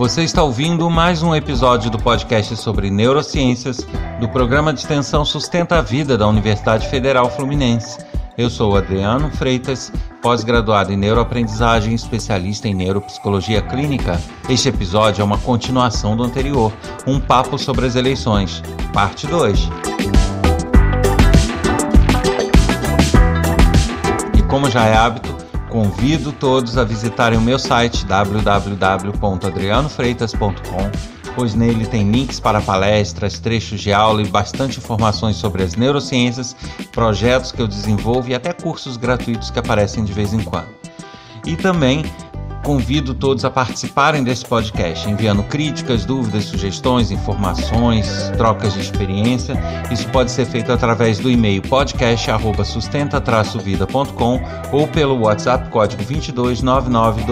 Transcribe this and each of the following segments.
Você está ouvindo mais um episódio do podcast sobre neurociências do programa de extensão Sustenta a Vida da Universidade Federal Fluminense. Eu sou Adriano Freitas, pós-graduado em neuroaprendizagem especialista em neuropsicologia clínica. Este episódio é uma continuação do anterior, um papo sobre as eleições, parte 2. E como já é hábito, Convido todos a visitarem o meu site www.adrianofreitas.com, pois nele tem links para palestras, trechos de aula e bastante informações sobre as neurociências, projetos que eu desenvolvo e até cursos gratuitos que aparecem de vez em quando. E também Convido todos a participarem desse podcast, enviando críticas, dúvidas, sugestões, informações, trocas de experiência. Isso pode ser feito através do e-mail podcast@sustenta-vida.com ou pelo WhatsApp código 22 99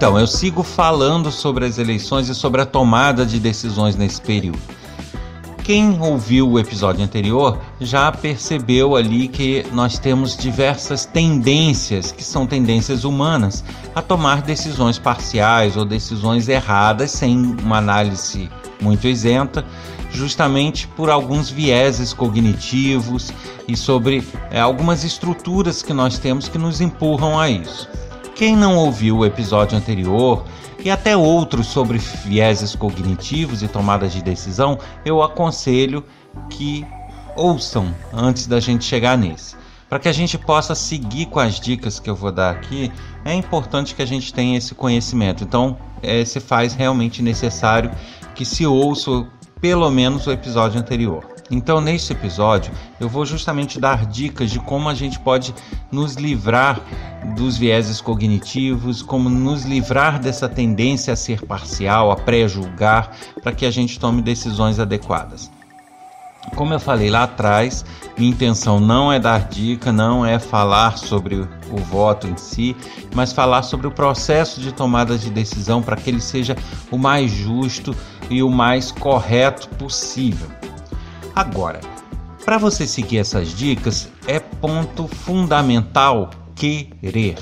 Então, eu sigo falando sobre as eleições e sobre a tomada de decisões nesse período. Quem ouviu o episódio anterior já percebeu ali que nós temos diversas tendências, que são tendências humanas, a tomar decisões parciais ou decisões erradas sem uma análise muito isenta, justamente por alguns vieses cognitivos e sobre é, algumas estruturas que nós temos que nos empurram a isso. Quem não ouviu o episódio anterior e até outros sobre vieses cognitivos e tomadas de decisão, eu aconselho que ouçam antes da gente chegar nesse. Para que a gente possa seguir com as dicas que eu vou dar aqui, é importante que a gente tenha esse conhecimento. Então, é, se faz realmente necessário que se ouça pelo menos o episódio anterior. Então, neste episódio, eu vou justamente dar dicas de como a gente pode nos livrar dos vieses cognitivos, como nos livrar dessa tendência a ser parcial, a pré-julgar, para que a gente tome decisões adequadas. Como eu falei lá atrás, minha intenção não é dar dica, não é falar sobre o voto em si, mas falar sobre o processo de tomada de decisão para que ele seja o mais justo e o mais correto possível. Agora, para você seguir essas dicas, é ponto fundamental querer.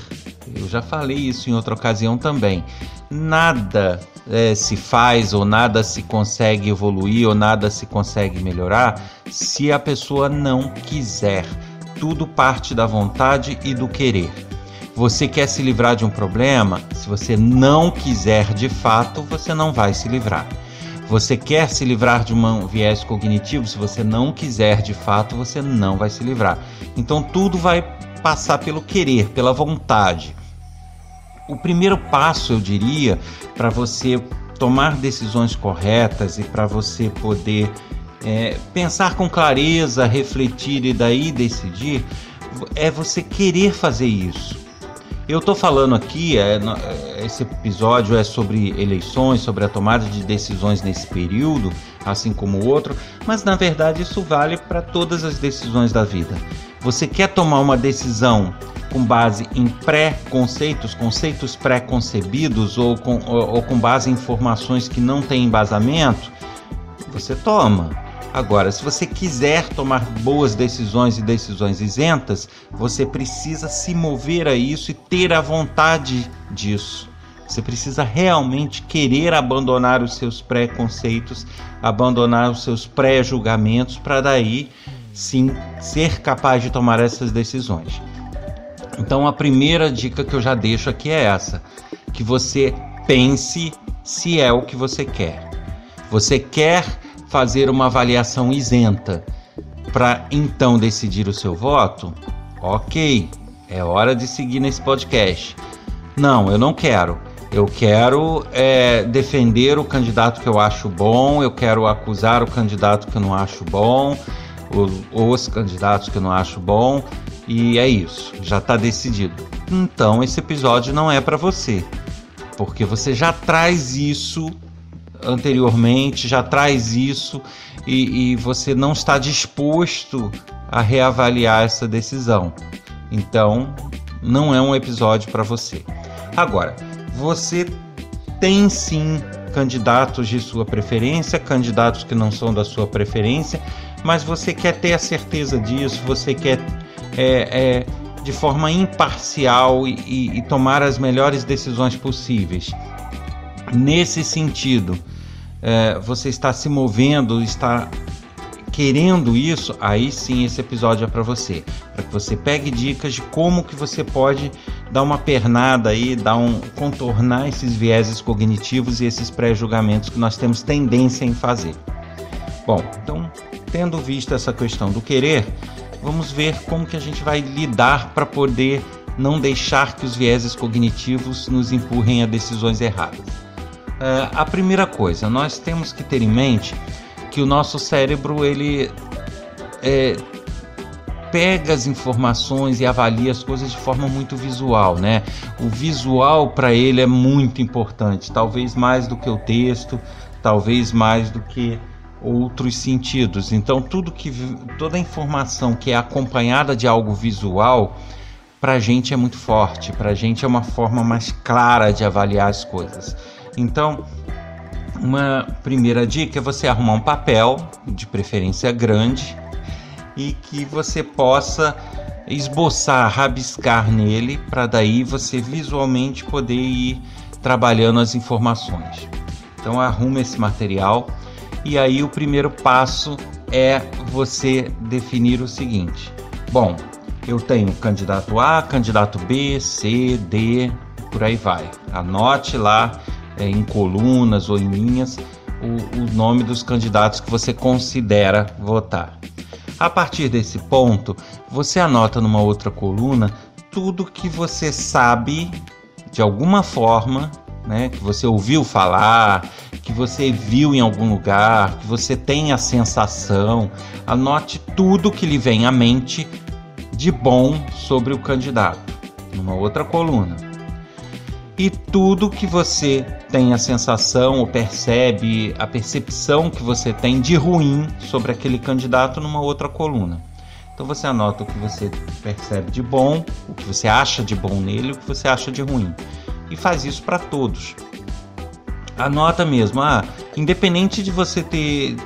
Eu já falei isso em outra ocasião também. Nada é, se faz ou nada se consegue evoluir ou nada se consegue melhorar se a pessoa não quiser. Tudo parte da vontade e do querer. Você quer se livrar de um problema? Se você não quiser de fato, você não vai se livrar. Você quer se livrar de um viés cognitivo? Se você não quiser de fato, você não vai se livrar. Então tudo vai passar pelo querer, pela vontade. O primeiro passo, eu diria, para você tomar decisões corretas e para você poder é, pensar com clareza, refletir e daí decidir, é você querer fazer isso. Eu estou falando aqui, é, é, esse episódio é sobre eleições, sobre a tomada de decisões nesse período, assim como o outro, mas na verdade isso vale para todas as decisões da vida. Você quer tomar uma decisão com base em pré-conceitos, conceitos pré-concebidos ou com, ou, ou com base em informações que não têm embasamento? Você toma. Agora, se você quiser tomar boas decisões e decisões isentas, você precisa se mover a isso e ter a vontade disso. Você precisa realmente querer abandonar os seus preconceitos, abandonar os seus pré-julgamentos para daí sim ser capaz de tomar essas decisões. Então a primeira dica que eu já deixo aqui é essa: que você pense se é o que você quer. Você quer fazer uma avaliação isenta para então decidir o seu voto, ok, é hora de seguir nesse podcast. Não, eu não quero. Eu quero é, defender o candidato que eu acho bom, eu quero acusar o candidato que eu não acho bom, os, os candidatos que eu não acho bom, e é isso, já está decidido. Então esse episódio não é para você, porque você já traz isso anteriormente, já traz isso e, e você não está disposto a reavaliar essa decisão. Então, não é um episódio para você. Agora, você tem sim candidatos de sua preferência, candidatos que não são da sua preferência, mas você quer ter a certeza disso, você quer é, é, de forma imparcial e, e, tomar as melhores decisões possíveis. Nesse sentido, é, você está se movendo, está querendo isso, aí sim esse episódio é para você, para que você pegue dicas de como que você pode dar uma pernada aí, dar um contornar esses vieses cognitivos e esses pré-julgamentos que nós temos tendência em fazer. Bom, então, tendo visto essa questão do querer, vamos ver como que a gente vai lidar para poder não deixar que os vieses cognitivos nos empurrem a decisões erradas. Uh, a primeira coisa, nós temos que ter em mente que o nosso cérebro ele é, pega as informações e avalia as coisas de forma muito visual, né? O visual para ele é muito importante, talvez mais do que o texto, talvez mais do que outros sentidos. Então, tudo que toda informação que é acompanhada de algo visual, para a gente é muito forte, para a gente é uma forma mais clara de avaliar as coisas. Então, uma primeira dica é você arrumar um papel, de preferência grande, e que você possa esboçar, rabiscar nele, para daí você visualmente poder ir trabalhando as informações. Então arrume esse material e aí o primeiro passo é você definir o seguinte: bom, eu tenho candidato A, candidato B, C, D, por aí vai. Anote lá é, em colunas ou em linhas o, o nome dos candidatos que você considera votar. A partir desse ponto, você anota numa outra coluna tudo que você sabe de alguma forma, né, que você ouviu falar, que você viu em algum lugar, que você tem a sensação. Anote tudo que lhe vem à mente de bom sobre o candidato, numa outra coluna. E tudo que você tem a sensação ou percebe, a percepção que você tem de ruim sobre aquele candidato numa outra coluna. Então você anota o que você percebe de bom, o que você acha de bom nele, o que você acha de ruim. E faz isso para todos. Anota mesmo, ah, independente de você ter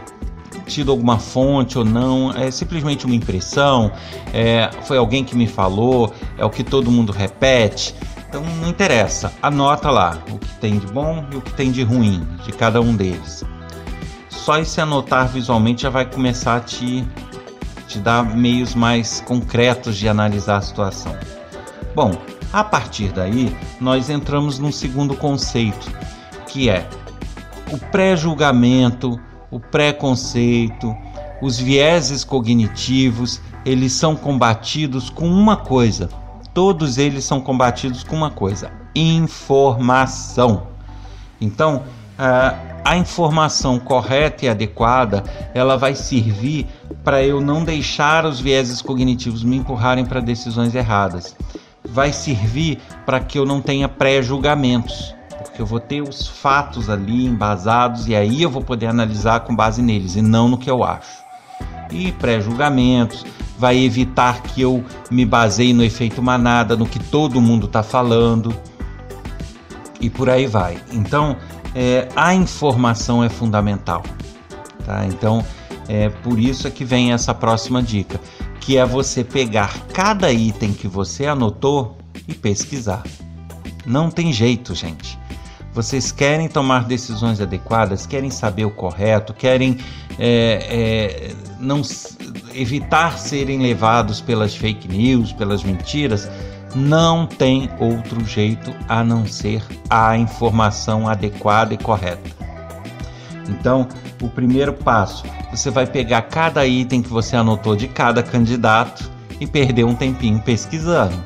tido alguma fonte ou não, é simplesmente uma impressão, é, foi alguém que me falou, é o que todo mundo repete. Então não interessa, anota lá o que tem de bom e o que tem de ruim de cada um deles. Só esse anotar visualmente já vai começar a te, te dar meios mais concretos de analisar a situação. Bom, a partir daí nós entramos num segundo conceito, que é o pré-julgamento, o preconceito, os vieses cognitivos, eles são combatidos com uma coisa, todos eles são combatidos com uma coisa: informação. Então, a informação correta e adequada, ela vai servir para eu não deixar os vieses cognitivos me empurrarem para decisões erradas. Vai servir para que eu não tenha pré-julgamentos, porque eu vou ter os fatos ali embasados e aí eu vou poder analisar com base neles e não no que eu acho. E pré-julgamentos, vai evitar que eu me baseie no efeito manada, no que todo mundo está falando e por aí vai. Então, é, a informação é fundamental, tá? Então, é por isso é que vem essa próxima dica, que é você pegar cada item que você anotou e pesquisar. Não tem jeito, gente. Vocês querem tomar decisões adequadas, querem saber o correto, querem é, é, não evitar serem levados pelas fake news, pelas mentiras, não tem outro jeito a não ser a informação adequada e correta. Então, o primeiro passo, você vai pegar cada item que você anotou de cada candidato e perder um tempinho pesquisando.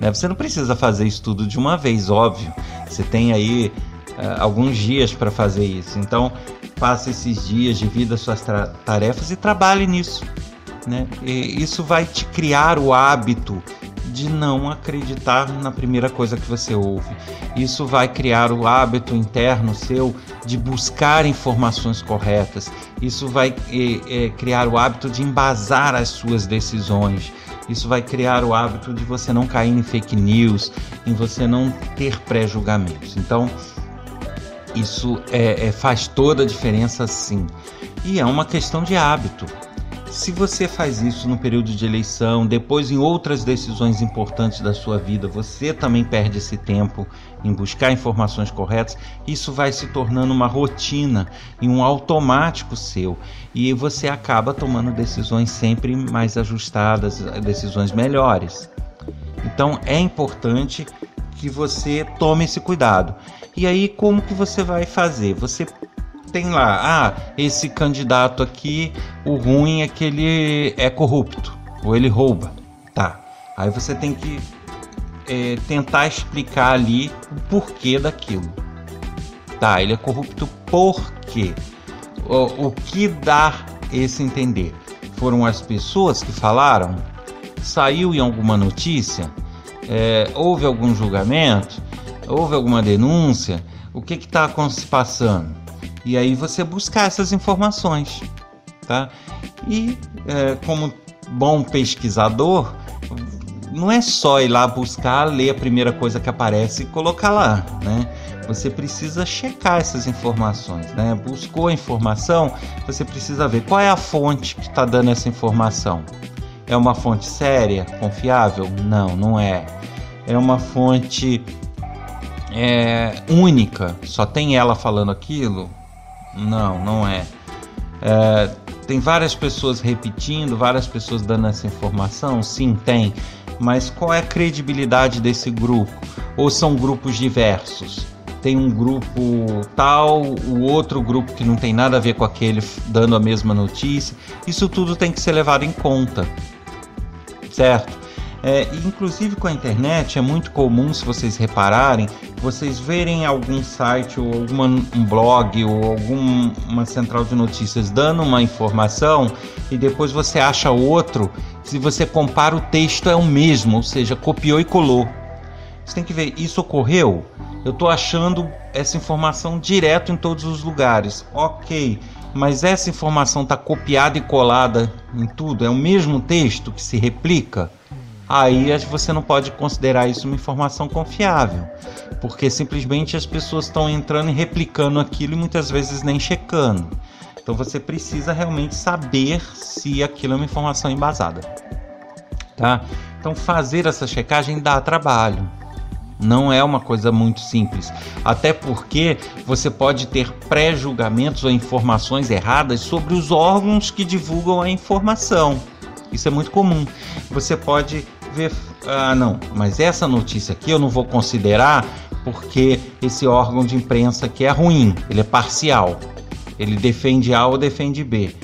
Né? Você não precisa fazer isso tudo de uma vez, óbvio. Você tem aí uh, alguns dias para fazer isso. Então, passe esses dias, divida suas tarefas e trabalhe nisso. Né? E isso vai te criar o hábito de não acreditar na primeira coisa que você ouve. Isso vai criar o hábito interno seu de buscar informações corretas. Isso vai é, é, criar o hábito de embasar as suas decisões. Isso vai criar o hábito de você não cair em fake news, em você não ter pré-julgamentos. Então, Isso é, é, faz toda a diferença sim. E é uma questão de hábito. Se você faz isso no período de eleição, depois em outras decisões importantes da sua vida, você também perde esse tempo em buscar informações corretas, isso vai se tornando uma rotina e um automático seu. E você acaba tomando decisões sempre mais ajustadas, decisões melhores. Então é importante que você tome esse cuidado. E aí como que você vai fazer? Você tem lá, ah, esse candidato aqui, o ruim é que ele é corrupto ou ele rouba, tá? Aí você tem que é, tentar explicar ali o porquê daquilo. Tá, ele é corrupto por quê? O, o que dá esse entender? Foram as pessoas que falaram? Saiu em alguma notícia? É, houve algum julgamento? Houve alguma denúncia? O que está se passando? E aí você buscar essas informações, tá? E é, como bom pesquisador, não é só ir lá buscar, ler a primeira coisa que aparece e colocar lá, né? Você precisa checar essas informações, né? Buscou a informação, você precisa ver qual é a fonte que está dando essa informação. É uma fonte séria, confiável? Não, não é. É uma fonte é, única, só tem ela falando aquilo? Não, não é. é. Tem várias pessoas repetindo, várias pessoas dando essa informação? Sim, tem. Mas qual é a credibilidade desse grupo? Ou são grupos diversos? Tem um grupo tal, o outro grupo que não tem nada a ver com aquele dando a mesma notícia. Isso tudo tem que ser levado em conta, certo? É, inclusive com a internet é muito comum, se vocês repararem, vocês verem algum site ou alguma, um blog ou alguma central de notícias dando uma informação e depois você acha outro, se você compara o texto é o mesmo, ou seja, copiou e colou. Você tem que ver, isso ocorreu? Eu estou achando essa informação direto em todos os lugares. Ok, mas essa informação está copiada e colada em tudo? É o mesmo texto que se replica? Aí você não pode considerar isso uma informação confiável, porque simplesmente as pessoas estão entrando e replicando aquilo e muitas vezes nem checando. Então você precisa realmente saber se aquilo é uma informação embasada. Tá? Então fazer essa checagem dá trabalho. Não é uma coisa muito simples, até porque você pode ter pré-julgamentos ou informações erradas sobre os órgãos que divulgam a informação. Isso é muito comum. Você pode ver, ah, não, mas essa notícia aqui eu não vou considerar porque esse órgão de imprensa aqui é ruim, ele é parcial. Ele defende A ou defende B.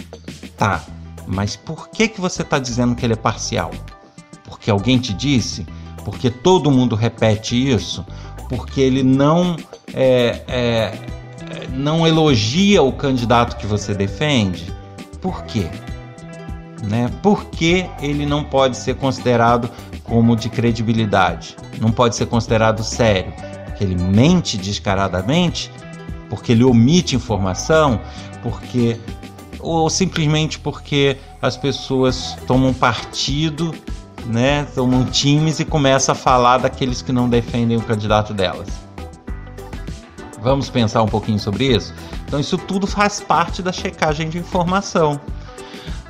Tá, mas por que, que você está dizendo que ele é parcial? Porque alguém te disse? Porque todo mundo repete isso? Porque ele não, é, é, não elogia o candidato que você defende? Por quê? Né? Por que ele não pode ser considerado como de credibilidade? Não pode ser considerado sério? Porque ele mente descaradamente? Porque ele omite informação? Porque ou simplesmente porque as pessoas tomam partido, né? Tomam times e começam a falar daqueles que não defendem o candidato delas. Vamos pensar um pouquinho sobre isso? Então, isso tudo faz parte da checagem de informação.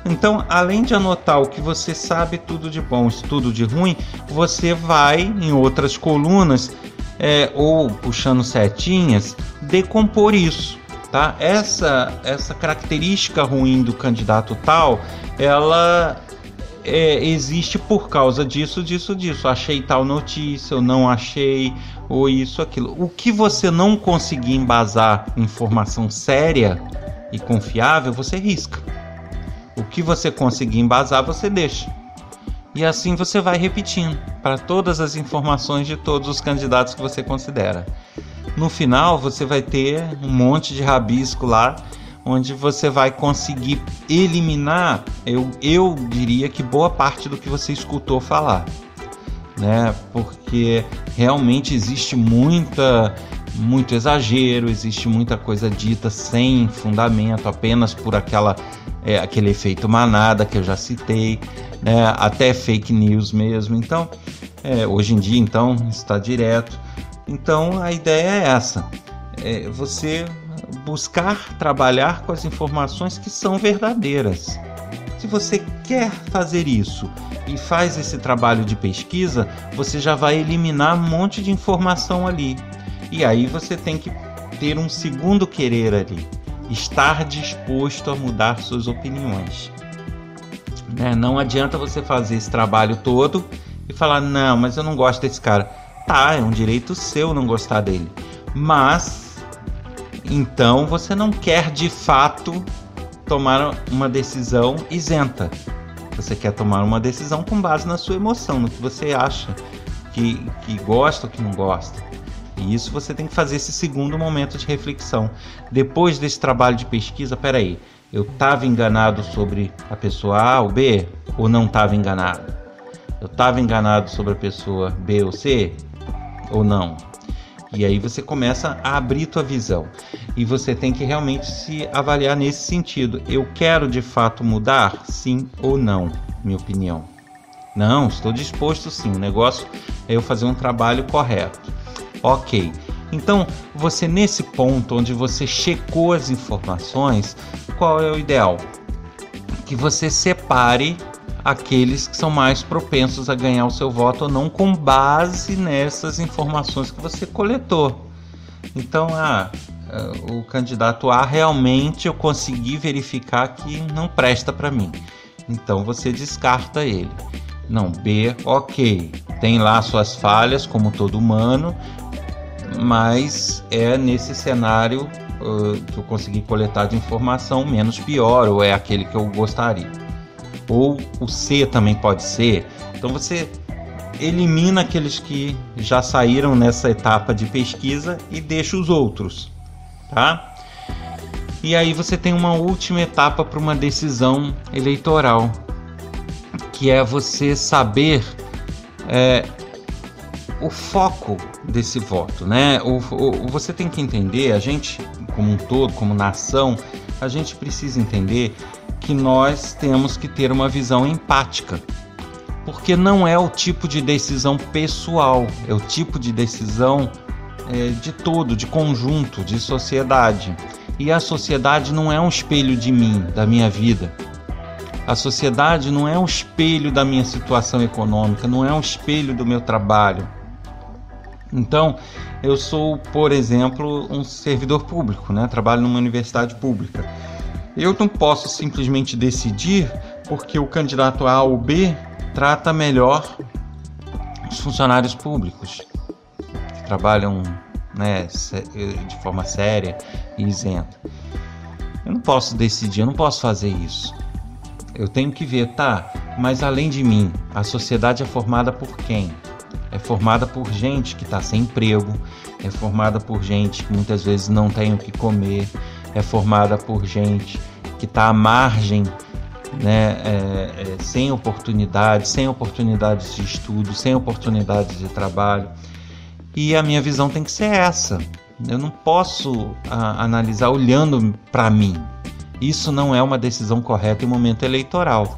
Então, além de anotar o que você sabe tudo de bom, tudo de ruim, você vai em outras colunas é, ou puxando setinhas decompor isso. Tá? Essa, essa característica ruim do candidato tal, ela é, existe por causa disso, disso, disso. Achei tal notícia, eu não achei, ou isso, aquilo. O que você não conseguir embasar informação séria e confiável, você risca. O que você conseguir embasar, você deixa. E assim você vai repetindo para todas as informações de todos os candidatos que você considera. No final, você vai ter um monte de rabisco lá, onde você vai conseguir eliminar, eu, eu diria que boa parte do que você escutou falar. Né? Porque realmente existe muita muito exagero, existe muita coisa dita sem fundamento, apenas por aquela é, aquele efeito manada que eu já citei, né? até fake news mesmo. Então, é, hoje em dia, então está direto. Então, a ideia é essa: é você buscar trabalhar com as informações que são verdadeiras. Se você quer fazer isso e faz esse trabalho de pesquisa, você já vai eliminar um monte de informação ali. E aí você tem que ter um segundo querer ali, estar disposto a mudar suas opiniões. Né? Não adianta você fazer esse trabalho todo e falar: não, mas eu não gosto desse cara. Tá, é um direito seu não gostar dele. Mas então você não quer de fato tomar uma decisão isenta. Você quer tomar uma decisão com base na sua emoção, no que você acha que, que gosta ou que não gosta. E isso você tem que fazer esse segundo momento de reflexão. Depois desse trabalho de pesquisa, peraí, eu estava enganado sobre a pessoa A ou B ou não estava enganado? Eu estava enganado sobre a pessoa B ou C ou não? E aí você começa a abrir tua visão. E você tem que realmente se avaliar nesse sentido. Eu quero de fato mudar? Sim ou não? Minha opinião. Não, estou disposto sim. O negócio é eu fazer um trabalho correto. Ok. Então, você nesse ponto onde você checou as informações, qual é o ideal? Que você separe aqueles que são mais propensos a ganhar o seu voto ou não com base nessas informações que você coletou. Então, ah, eh, o candidato A realmente eu consegui verificar que não presta para mim. Então você descarta ele. Não, B, ok, tem lá suas falhas, como todo humano, mas é nesse cenário uh, que eu consegui coletar de informação menos pior, ou é aquele que eu gostaria ou o C também pode ser. Então você elimina aqueles que já saíram nessa etapa de pesquisa e deixa os outros, tá? E aí você tem uma última etapa para uma decisão eleitoral, que é você saber é, o foco desse voto, né? O, o, você tem que entender, a gente como um todo, como nação, a gente precisa entender que nós temos que ter uma visão empática, porque não é o tipo de decisão pessoal, é o tipo de decisão é, de todo, de conjunto, de sociedade. E a sociedade não é um espelho de mim, da minha vida. A sociedade não é um espelho da minha situação econômica, não é um espelho do meu trabalho. Então, eu sou, por exemplo, um servidor público, né? trabalho numa universidade pública. Eu não posso simplesmente decidir porque o candidato A ou B trata melhor os funcionários públicos que trabalham né, de forma séria e isenta. Eu não posso decidir, eu não posso fazer isso. Eu tenho que ver, tá, mas além de mim, a sociedade é formada por quem? É formada por gente que está sem emprego, é formada por gente que muitas vezes não tem o que comer, é formada por gente que está à margem, né, é, é, sem oportunidades, sem oportunidades de estudo, sem oportunidades de trabalho. E a minha visão tem que ser essa. Eu não posso a, analisar olhando para mim. Isso não é uma decisão correta em momento eleitoral.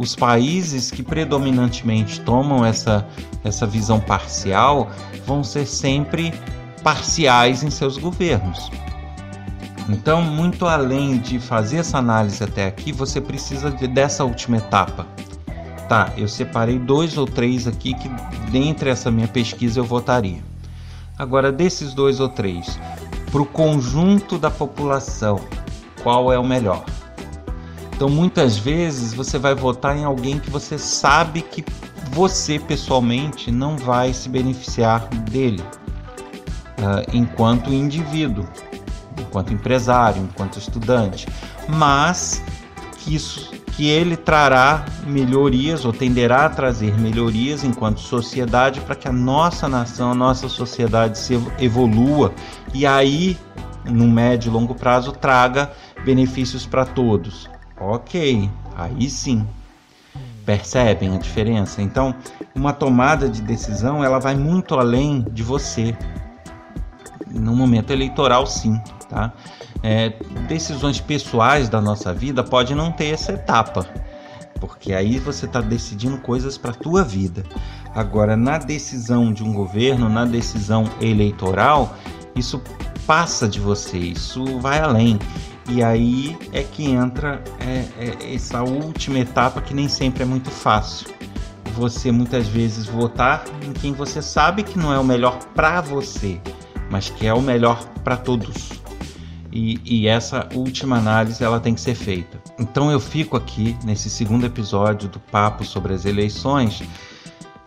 Os países que predominantemente tomam essa, essa visão parcial vão ser sempre parciais em seus governos. Então, muito além de fazer essa análise até aqui, você precisa de, dessa última etapa. Tá, eu separei dois ou três aqui que dentre essa minha pesquisa eu votaria. Agora, desses dois ou três, para o conjunto da população, qual é o melhor? Então, muitas vezes você vai votar em alguém que você sabe que você pessoalmente não vai se beneficiar dele uh, enquanto indivíduo enquanto empresário, enquanto estudante, mas que isso que ele trará melhorias ou tenderá a trazer melhorias enquanto sociedade para que a nossa nação, a nossa sociedade se evolua e aí no médio e longo prazo traga benefícios para todos. OK, aí sim. Percebem a diferença? Então, uma tomada de decisão, ela vai muito além de você. No momento eleitoral, sim tá? É, decisões pessoais da nossa vida pode não ter essa etapa, porque aí você está decidindo coisas para a tua vida. Agora, na decisão de um governo, na decisão eleitoral, isso passa de você, isso vai além. E aí é que entra é, é, essa última etapa que nem sempre é muito fácil. Você muitas vezes votar em quem você sabe que não é o melhor para você, mas que é o melhor para todos. E, e, essa última análise ela tem que ser feita. Então eu fico aqui nesse segundo episódio do papo sobre as eleições,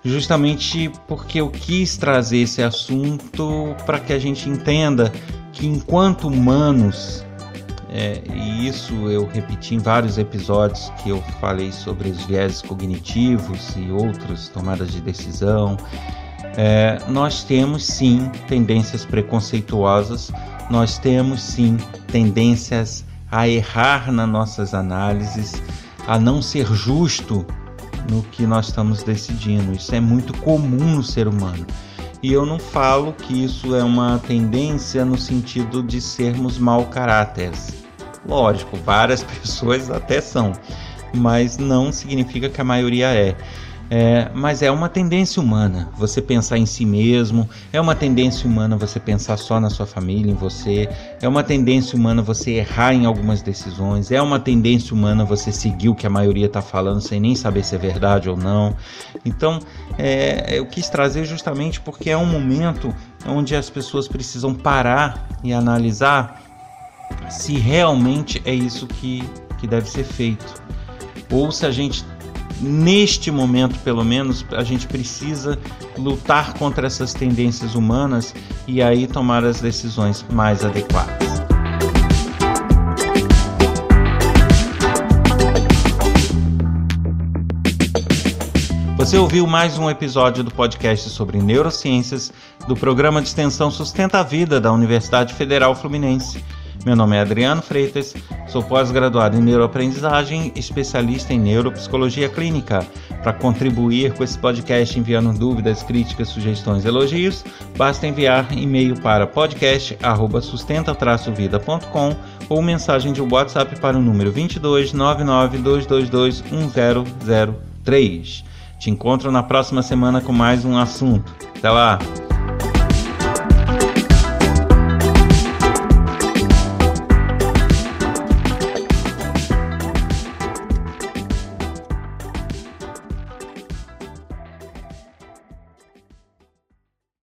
justamente porque eu quis trazer esse assunto para que a gente entenda que enquanto humanos é, e isso eu repeti em vários episódios que eu falei sobre os viéses cognitivos e outras tomadas de decisão. É, nós temos sim tendências preconceituosas, nós temos sim tendências a errar nas nossas análises, a não ser justo no que nós estamos decidindo. Isso é muito comum no ser humano. E eu não falo que isso é uma tendência no sentido de sermos mau caráteres. Lógico, várias pessoas até são, mas não significa que a maioria é. É, mas é uma tendência humana você pensar em si mesmo, é uma tendência humana você pensar só na sua família, em você, é uma tendência humana você errar em algumas decisões, é uma tendência humana você seguir o que a maioria está falando sem nem saber se é verdade ou não. Então, é, eu quis trazer justamente porque é um momento onde as pessoas precisam parar e analisar se realmente é isso que, que deve ser feito. Ou se a gente, neste momento pelo menos, a gente precisa lutar contra essas tendências humanas e aí tomar as decisões mais adequadas. Você ouviu mais um episódio do podcast sobre neurociências do programa de extensão Sustenta a Vida da Universidade Federal Fluminense. Meu nome é Adriano Freitas, sou pós-graduado em neuroaprendizagem, especialista em neuropsicologia clínica. Para contribuir com esse podcast enviando dúvidas, críticas, sugestões, elogios, basta enviar e-mail para podcast@sustenta-vida.com ou mensagem de WhatsApp para o número 22 99222 1003. Te encontro na próxima semana com mais um assunto. Até lá!